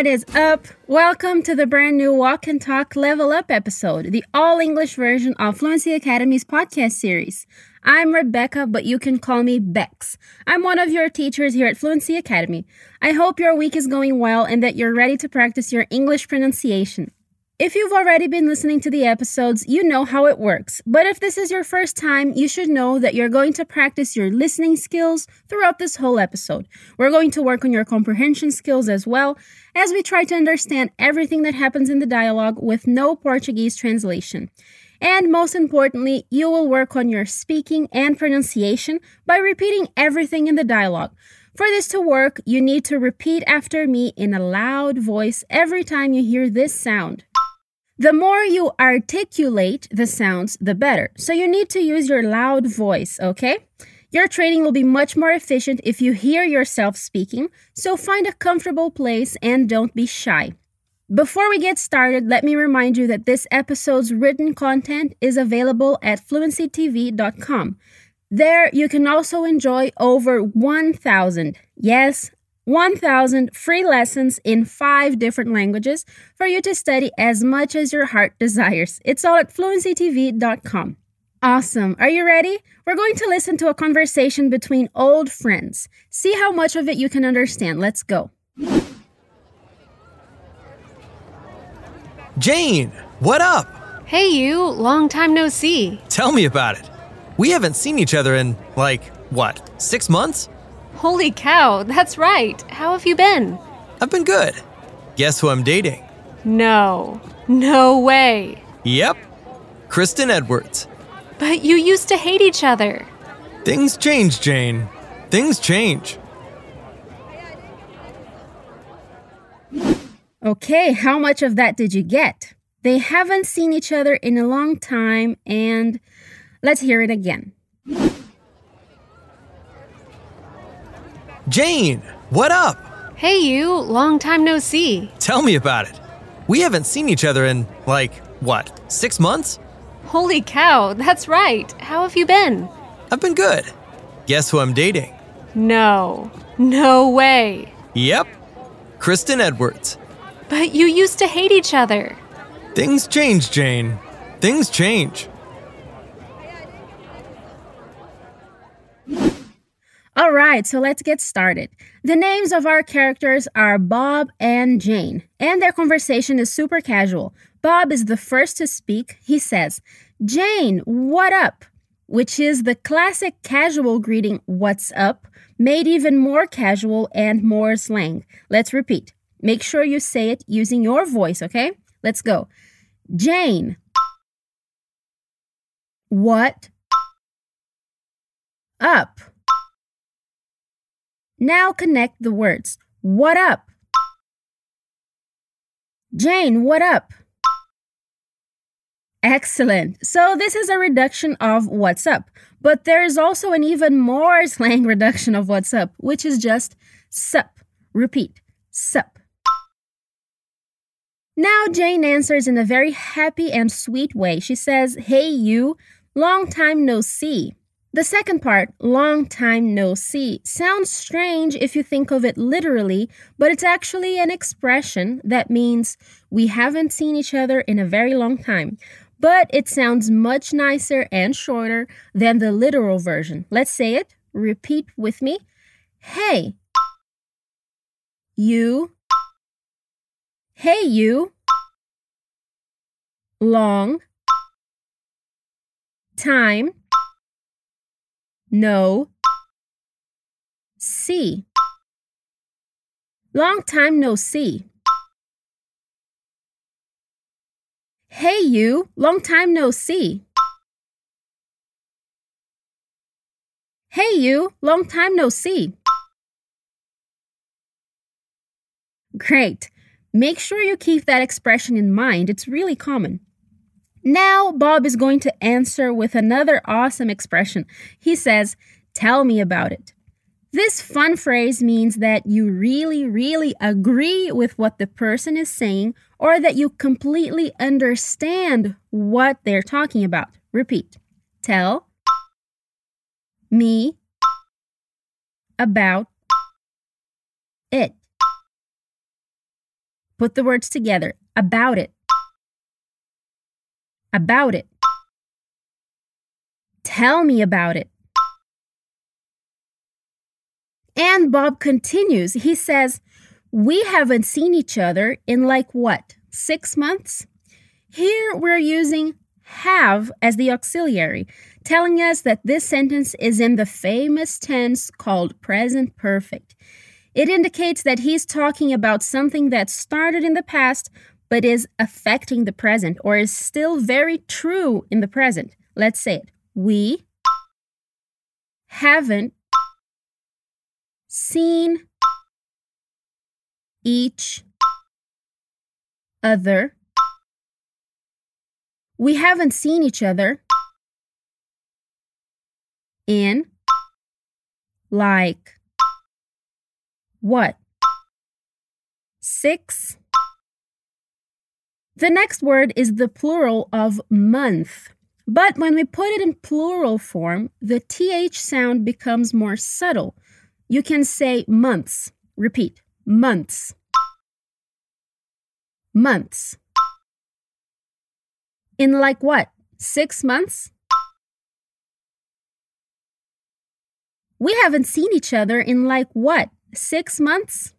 What is up? Welcome to the brand new Walk and Talk Level Up episode, the all English version of Fluency Academy's podcast series. I'm Rebecca, but you can call me Bex. I'm one of your teachers here at Fluency Academy. I hope your week is going well and that you're ready to practice your English pronunciation. If you've already been listening to the episodes, you know how it works. But if this is your first time, you should know that you're going to practice your listening skills throughout this whole episode. We're going to work on your comprehension skills as well as we try to understand everything that happens in the dialogue with no Portuguese translation. And most importantly, you will work on your speaking and pronunciation by repeating everything in the dialogue. For this to work, you need to repeat after me in a loud voice every time you hear this sound. The more you articulate the sounds, the better. So you need to use your loud voice, okay? Your training will be much more efficient if you hear yourself speaking, so find a comfortable place and don't be shy. Before we get started, let me remind you that this episode's written content is available at fluencytv.com. There, you can also enjoy over 1,000, yes, 1,000 free lessons in five different languages for you to study as much as your heart desires. It's all at fluencytv.com. Awesome. Are you ready? We're going to listen to a conversation between old friends. See how much of it you can understand. Let's go. Jane, what up? Hey, you. Long time no see. Tell me about it. We haven't seen each other in, like, what, six months? Holy cow, that's right. How have you been? I've been good. Guess who I'm dating? No. No way. Yep, Kristen Edwards. But you used to hate each other. Things change, Jane. Things change. Okay, how much of that did you get? They haven't seen each other in a long time, and let's hear it again. Jane, what up? Hey, you. Long time no see. Tell me about it. We haven't seen each other in, like, what, six months? Holy cow, that's right. How have you been? I've been good. Guess who I'm dating? No. No way. Yep, Kristen Edwards. But you used to hate each other. Things change, Jane. Things change. All right, so let's get started. The names of our characters are Bob and Jane, and their conversation is super casual. Bob is the first to speak. He says, Jane, what up? Which is the classic casual greeting, what's up, made even more casual and more slang. Let's repeat. Make sure you say it using your voice, okay? Let's go. Jane. What? Up. Now connect the words. What up? Jane, what up? Excellent. So this is a reduction of what's up. But there is also an even more slang reduction of what's up, which is just sup. Repeat. Sup. Now Jane answers in a very happy and sweet way. She says, Hey you, long time no see. The second part, long time no see, sounds strange if you think of it literally, but it's actually an expression that means we haven't seen each other in a very long time. But it sounds much nicer and shorter than the literal version. Let's say it. Repeat with me. Hey. You. Hey, you. Long. Time no. See. Long time no see. Hey, you. Long time no see. Hey, you. Long time no see. Great. Make sure you keep that expression in mind. It's really common. Now, Bob is going to answer with another awesome expression. He says, Tell me about it. This fun phrase means that you really, really agree with what the person is saying or that you completely understand what they're talking about. Repeat. Tell me about it. Put the words together. About it. About it. Tell me about it. And Bob continues. He says, We haven't seen each other in like what, six months? Here we're using have as the auxiliary, telling us that this sentence is in the famous tense called present perfect. It indicates that he's talking about something that started in the past but is affecting the present or is still very true in the present. Let's say it. We haven't seen each other. We haven't seen each other in like what? Six. The next word is the plural of month. But when we put it in plural form, the TH sound becomes more subtle. You can say months. Repeat months. Months. In like what? Six months? We haven't seen each other in like what? Six months?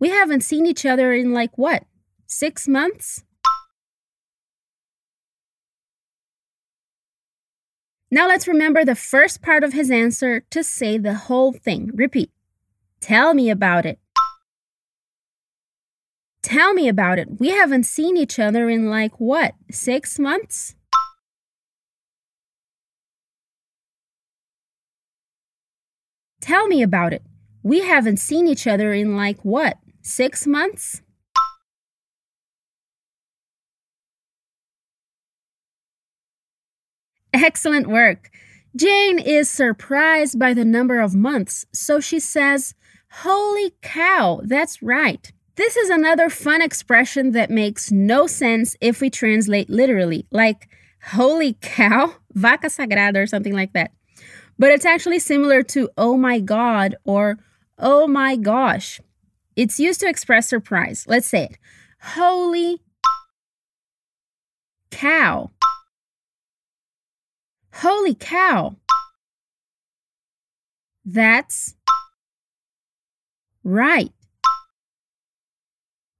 We haven't seen each other in like what? Six months? Now let's remember the first part of his answer to say the whole thing. Repeat. Tell me about it. Tell me about it. We haven't seen each other in like what? Six months? Tell me about it. We haven't seen each other in like what? Six months? Excellent work. Jane is surprised by the number of months, so she says, Holy cow, that's right. This is another fun expression that makes no sense if we translate literally, like holy cow, vaca sagrada, or something like that. But it's actually similar to oh my god or oh my gosh. It's used to express surprise. Let's say it. Holy cow. Holy cow. That's right.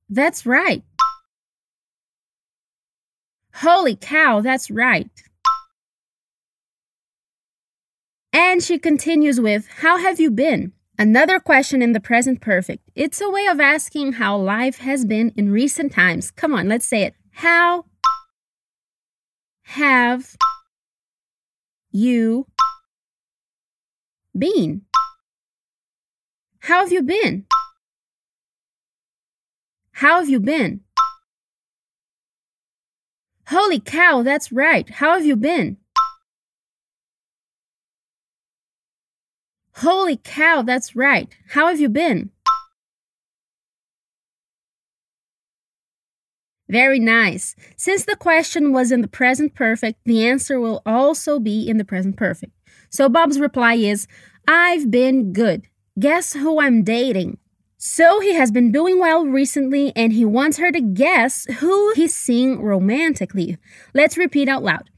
That's right. Holy cow, that's right. And she continues with, How have you been? Another question in the present perfect. It's a way of asking how life has been in recent times. Come on, let's say it. How have you been? How have you been? How have you been? Holy cow, that's right. How have you been? Holy cow, that's right. How have you been? Very nice. Since the question was in the present perfect, the answer will also be in the present perfect. So Bob's reply is, I've been good. Guess who I'm dating? So he has been doing well recently and he wants her to guess who he's seeing romantically. Let's repeat out loud.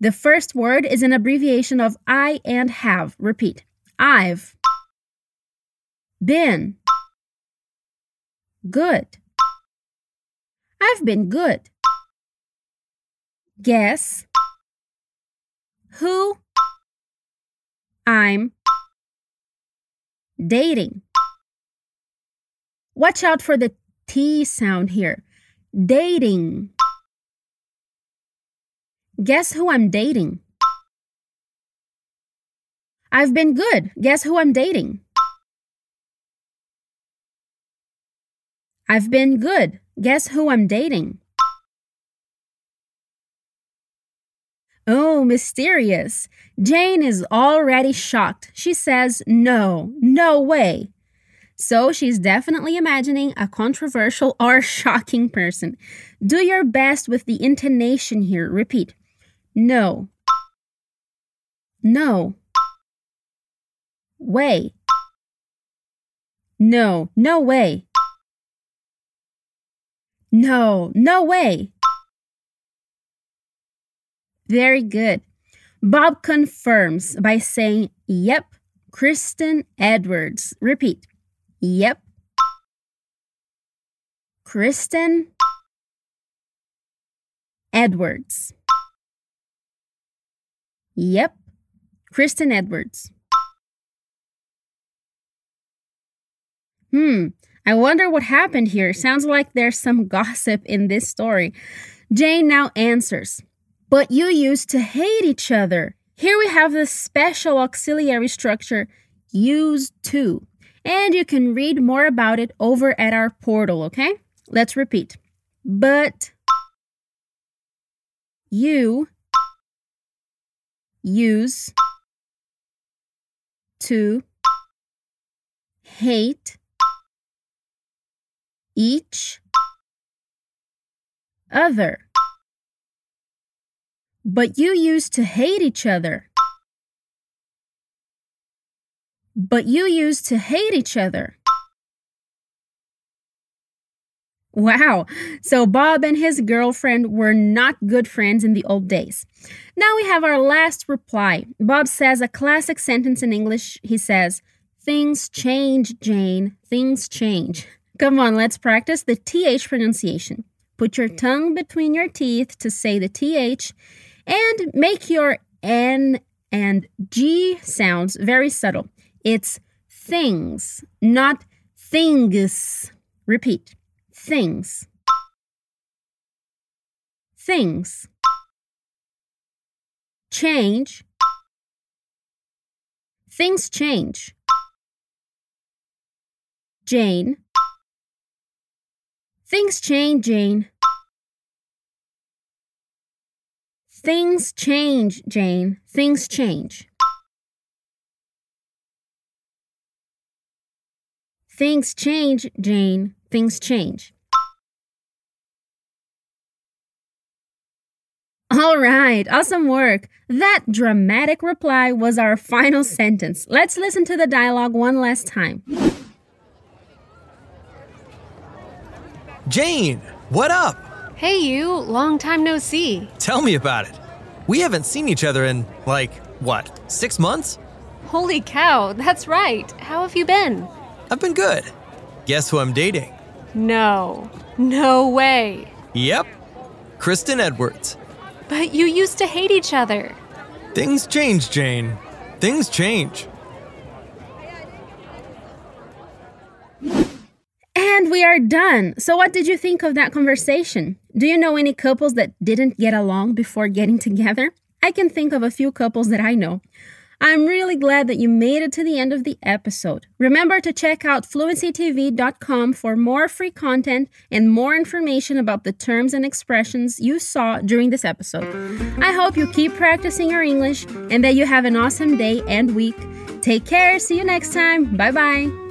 The first word is an abbreviation of I and have. Repeat. I've been good. I've been good. Guess who I'm dating. Watch out for the T sound here. Dating. Guess who I'm dating? I've been good. Guess who I'm dating? I've been good. Guess who I'm dating? Oh, mysterious. Jane is already shocked. She says, No, no way. So she's definitely imagining a controversial or shocking person. Do your best with the intonation here. Repeat. No. No. Way. No, no way. No, no way. Very good. Bob confirms by saying, Yep, Kristen Edwards. Repeat. Yep. Kristen Edwards. Yep, Kristen Edwards. Hmm, I wonder what happened here. Sounds like there's some gossip in this story. Jane now answers, But you used to hate each other. Here we have the special auxiliary structure, used to. And you can read more about it over at our portal, okay? Let's repeat. But you use to hate each other. But you used to hate each other. But you used to hate each other. Wow. So Bob and his girlfriend were not good friends in the old days. Now we have our last reply. Bob says a classic sentence in English. He says, Things change, Jane. Things change. Come on, let's practice the TH pronunciation. Put your mm. tongue between your teeth to say the TH and make your N and G sounds very subtle. It's things, not things. Repeat things. Things. Change. Things change. Jane. Things change, Jane. Things change, Jane. Things change. Things change, Jane. Things change. All right, awesome work. That dramatic reply was our final sentence. Let's listen to the dialogue one last time. Jane, what up? Hey, you. Long time no see. Tell me about it. We haven't seen each other in, like, what, six months? Holy cow, that's right. How have you been? I've been good. Guess who I'm dating? No. No way. Yep, Kristen Edwards. But you used to hate each other. Things change, Jane. Things change. And we are done. So, what did you think of that conversation? Do you know any couples that didn't get along before getting together? I can think of a few couples that I know. I'm really glad that you made it to the end of the episode. Remember to check out fluencytv.com for more free content and more information about the terms and expressions you saw during this episode. I hope you keep practicing your English and that you have an awesome day and week. Take care. See you next time. Bye bye.